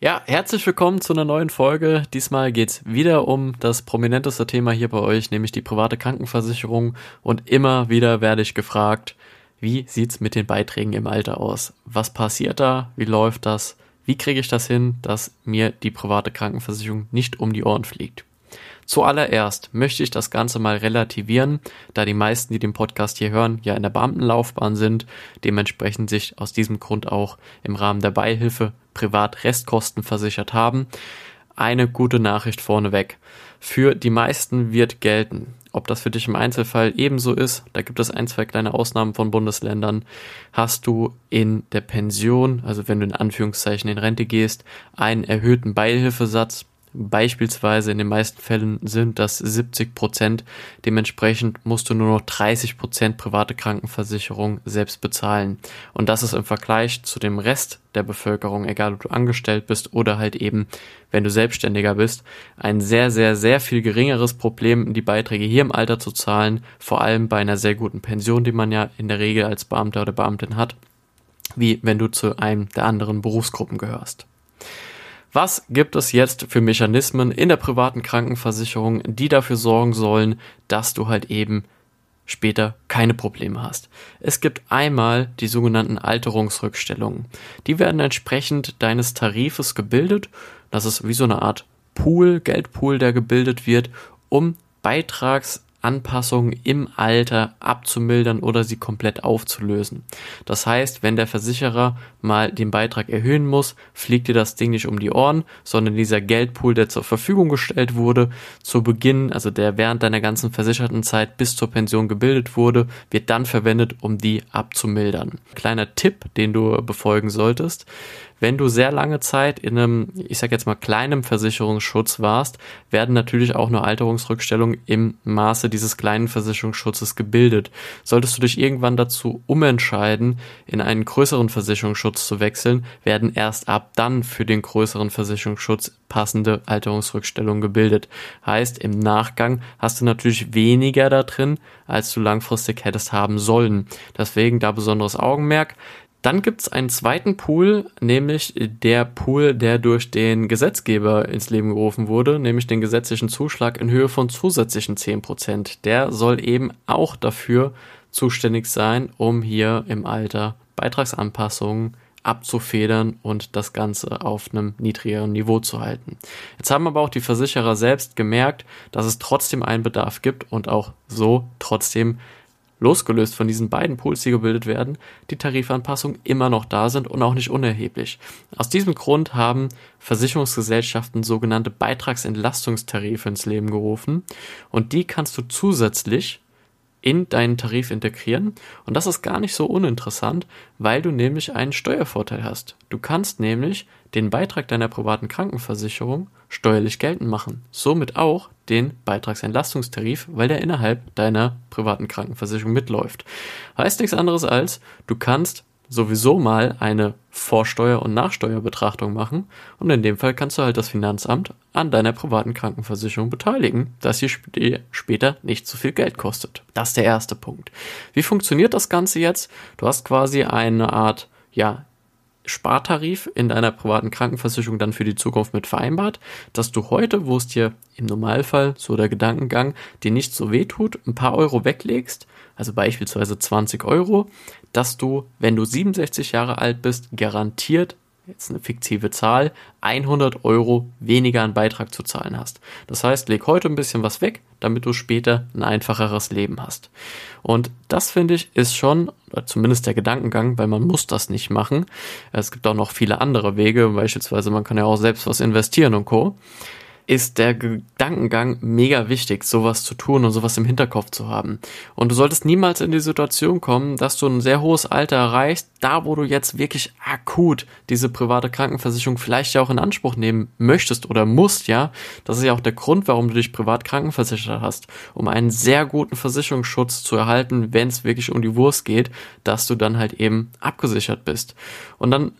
Ja, herzlich willkommen zu einer neuen Folge. Diesmal geht's wieder um das prominenteste Thema hier bei euch, nämlich die private Krankenversicherung. Und immer wieder werde ich gefragt, wie sieht's mit den Beiträgen im Alter aus? Was passiert da? Wie läuft das? Wie kriege ich das hin, dass mir die private Krankenversicherung nicht um die Ohren fliegt? Zuallererst möchte ich das Ganze mal relativieren, da die meisten, die den Podcast hier hören, ja in der Beamtenlaufbahn sind, dementsprechend sich aus diesem Grund auch im Rahmen der Beihilfe privat Restkosten versichert haben. Eine gute Nachricht vorneweg. Für die meisten wird gelten. Ob das für dich im Einzelfall ebenso ist, da gibt es ein, zwei kleine Ausnahmen von Bundesländern, hast du in der Pension, also wenn du in Anführungszeichen in Rente gehst, einen erhöhten Beihilfesatz Beispielsweise in den meisten Fällen sind das 70 Prozent. Dementsprechend musst du nur noch 30 Prozent private Krankenversicherung selbst bezahlen. Und das ist im Vergleich zu dem Rest der Bevölkerung, egal ob du angestellt bist oder halt eben, wenn du Selbstständiger bist, ein sehr, sehr, sehr viel geringeres Problem, die Beiträge hier im Alter zu zahlen. Vor allem bei einer sehr guten Pension, die man ja in der Regel als Beamter oder Beamtin hat, wie wenn du zu einem der anderen Berufsgruppen gehörst. Was gibt es jetzt für Mechanismen in der privaten Krankenversicherung, die dafür sorgen sollen, dass du halt eben später keine Probleme hast. Es gibt einmal die sogenannten Alterungsrückstellungen. Die werden entsprechend deines Tarifes gebildet. Das ist wie so eine Art Pool, Geldpool, der gebildet wird, um Beitrags Anpassungen im Alter abzumildern oder sie komplett aufzulösen. Das heißt, wenn der Versicherer mal den Beitrag erhöhen muss, fliegt dir das Ding nicht um die Ohren, sondern dieser Geldpool, der zur Verfügung gestellt wurde, zu Beginn, also der während deiner ganzen versicherten Zeit bis zur Pension gebildet wurde, wird dann verwendet, um die abzumildern. Kleiner Tipp, den du befolgen solltest. Wenn du sehr lange Zeit in einem, ich sag jetzt mal, kleinem Versicherungsschutz warst, werden natürlich auch nur Alterungsrückstellungen im Maße dieses kleinen Versicherungsschutzes gebildet. Solltest du dich irgendwann dazu umentscheiden, in einen größeren Versicherungsschutz zu wechseln, werden erst ab dann für den größeren Versicherungsschutz passende Alterungsrückstellungen gebildet. Heißt, im Nachgang hast du natürlich weniger da drin, als du langfristig hättest haben sollen. Deswegen da besonderes Augenmerk. Dann gibt es einen zweiten Pool, nämlich der Pool, der durch den Gesetzgeber ins Leben gerufen wurde, nämlich den gesetzlichen Zuschlag in Höhe von zusätzlichen 10%. Der soll eben auch dafür zuständig sein, um hier im Alter Beitragsanpassungen abzufedern und das Ganze auf einem niedrigeren Niveau zu halten. Jetzt haben aber auch die Versicherer selbst gemerkt, dass es trotzdem einen Bedarf gibt und auch so trotzdem losgelöst von diesen beiden Pools, die gebildet werden, die Tarifanpassungen immer noch da sind und auch nicht unerheblich. Aus diesem Grund haben Versicherungsgesellschaften sogenannte Beitragsentlastungstarife ins Leben gerufen und die kannst du zusätzlich in deinen Tarif integrieren. Und das ist gar nicht so uninteressant, weil du nämlich einen Steuervorteil hast. Du kannst nämlich den Beitrag deiner privaten Krankenversicherung steuerlich geltend machen. Somit auch den Beitragsentlastungstarif, weil der innerhalb deiner privaten Krankenversicherung mitläuft. Heißt nichts anderes als, du kannst sowieso mal eine Vorsteuer- und Nachsteuerbetrachtung machen und in dem Fall kannst du halt das Finanzamt an deiner privaten Krankenversicherung beteiligen, dass sie sp später nicht zu viel Geld kostet. Das ist der erste Punkt. Wie funktioniert das Ganze jetzt? Du hast quasi eine Art, ja, Spartarif in deiner privaten Krankenversicherung dann für die Zukunft mit vereinbart, dass du heute, wo es dir im Normalfall, so der Gedankengang, dir nicht so weh tut, ein paar Euro weglegst, also beispielsweise 20 Euro, dass du, wenn du 67 Jahre alt bist, garantiert jetzt eine fiktive Zahl, 100 Euro weniger an Beitrag zu zahlen hast. Das heißt, leg heute ein bisschen was weg, damit du später ein einfacheres Leben hast. Und das finde ich ist schon, zumindest der Gedankengang, weil man muss das nicht machen. Es gibt auch noch viele andere Wege, beispielsweise man kann ja auch selbst was investieren und co ist der Gedankengang mega wichtig, sowas zu tun und sowas im Hinterkopf zu haben. Und du solltest niemals in die Situation kommen, dass du ein sehr hohes Alter erreichst, da wo du jetzt wirklich akut diese private Krankenversicherung vielleicht ja auch in Anspruch nehmen möchtest oder musst, ja. Das ist ja auch der Grund, warum du dich privat krankenversichert hast, um einen sehr guten Versicherungsschutz zu erhalten, wenn es wirklich um die Wurst geht, dass du dann halt eben abgesichert bist. Und dann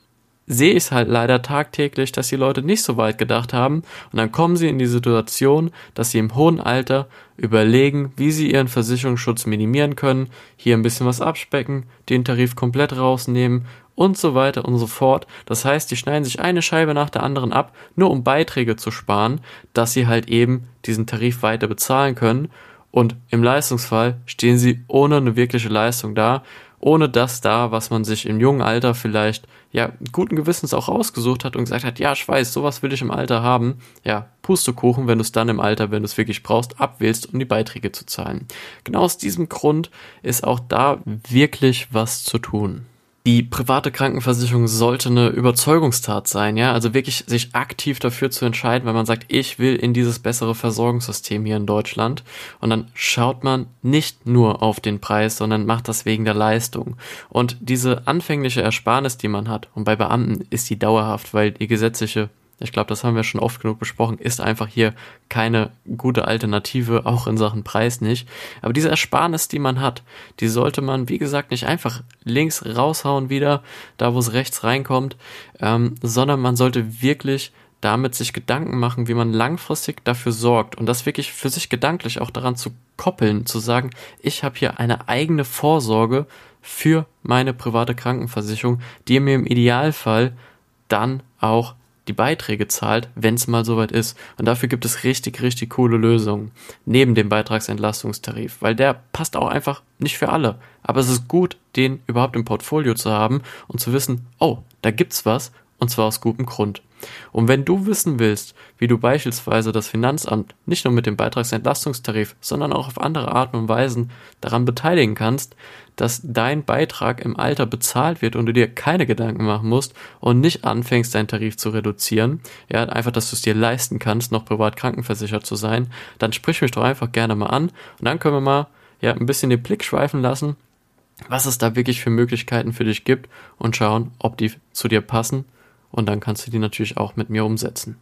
sehe ich es halt leider tagtäglich, dass die Leute nicht so weit gedacht haben und dann kommen sie in die Situation, dass sie im hohen Alter überlegen, wie sie ihren Versicherungsschutz minimieren können, hier ein bisschen was abspecken, den Tarif komplett rausnehmen und so weiter und so fort. Das heißt, die schneiden sich eine Scheibe nach der anderen ab, nur um Beiträge zu sparen, dass sie halt eben diesen Tarif weiter bezahlen können. Und im Leistungsfall stehen sie ohne eine wirkliche Leistung da, ohne das da, was man sich im jungen Alter vielleicht ja guten Gewissens auch rausgesucht hat und gesagt hat, ja, ich weiß, sowas will ich im Alter haben. Ja, Pustekuchen, wenn du es dann im Alter, wenn du es wirklich brauchst, abwählst, um die Beiträge zu zahlen. Genau aus diesem Grund ist auch da wirklich was zu tun die private Krankenversicherung sollte eine Überzeugungstat sein, ja, also wirklich sich aktiv dafür zu entscheiden, weil man sagt, ich will in dieses bessere Versorgungssystem hier in Deutschland und dann schaut man nicht nur auf den Preis, sondern macht das wegen der Leistung. Und diese anfängliche Ersparnis, die man hat, und bei Beamten ist die dauerhaft, weil die gesetzliche ich glaube, das haben wir schon oft genug besprochen, ist einfach hier keine gute Alternative, auch in Sachen Preis nicht. Aber diese Ersparnis, die man hat, die sollte man, wie gesagt, nicht einfach links raushauen wieder, da wo es rechts reinkommt, ähm, sondern man sollte wirklich damit sich Gedanken machen, wie man langfristig dafür sorgt und das wirklich für sich gedanklich auch daran zu koppeln, zu sagen, ich habe hier eine eigene Vorsorge für meine private Krankenversicherung, die mir im Idealfall dann auch die Beiträge zahlt, wenn es mal soweit ist. Und dafür gibt es richtig, richtig coole Lösungen neben dem Beitragsentlastungstarif, weil der passt auch einfach nicht für alle. Aber es ist gut, den überhaupt im Portfolio zu haben und zu wissen, oh, da gibt's was und zwar aus gutem Grund. Und wenn du wissen willst, wie du beispielsweise das Finanzamt nicht nur mit dem Beitragsentlastungstarif, sondern auch auf andere Arten und Weisen daran beteiligen kannst, dass dein Beitrag im Alter bezahlt wird und du dir keine Gedanken machen musst und nicht anfängst, deinen Tarif zu reduzieren, ja, einfach, dass du es dir leisten kannst, noch privat krankenversichert zu sein, dann sprich mich doch einfach gerne mal an und dann können wir mal ja, ein bisschen den Blick schweifen lassen was es da wirklich für Möglichkeiten für dich gibt und schauen, ob die zu dir passen. Und dann kannst du die natürlich auch mit mir umsetzen.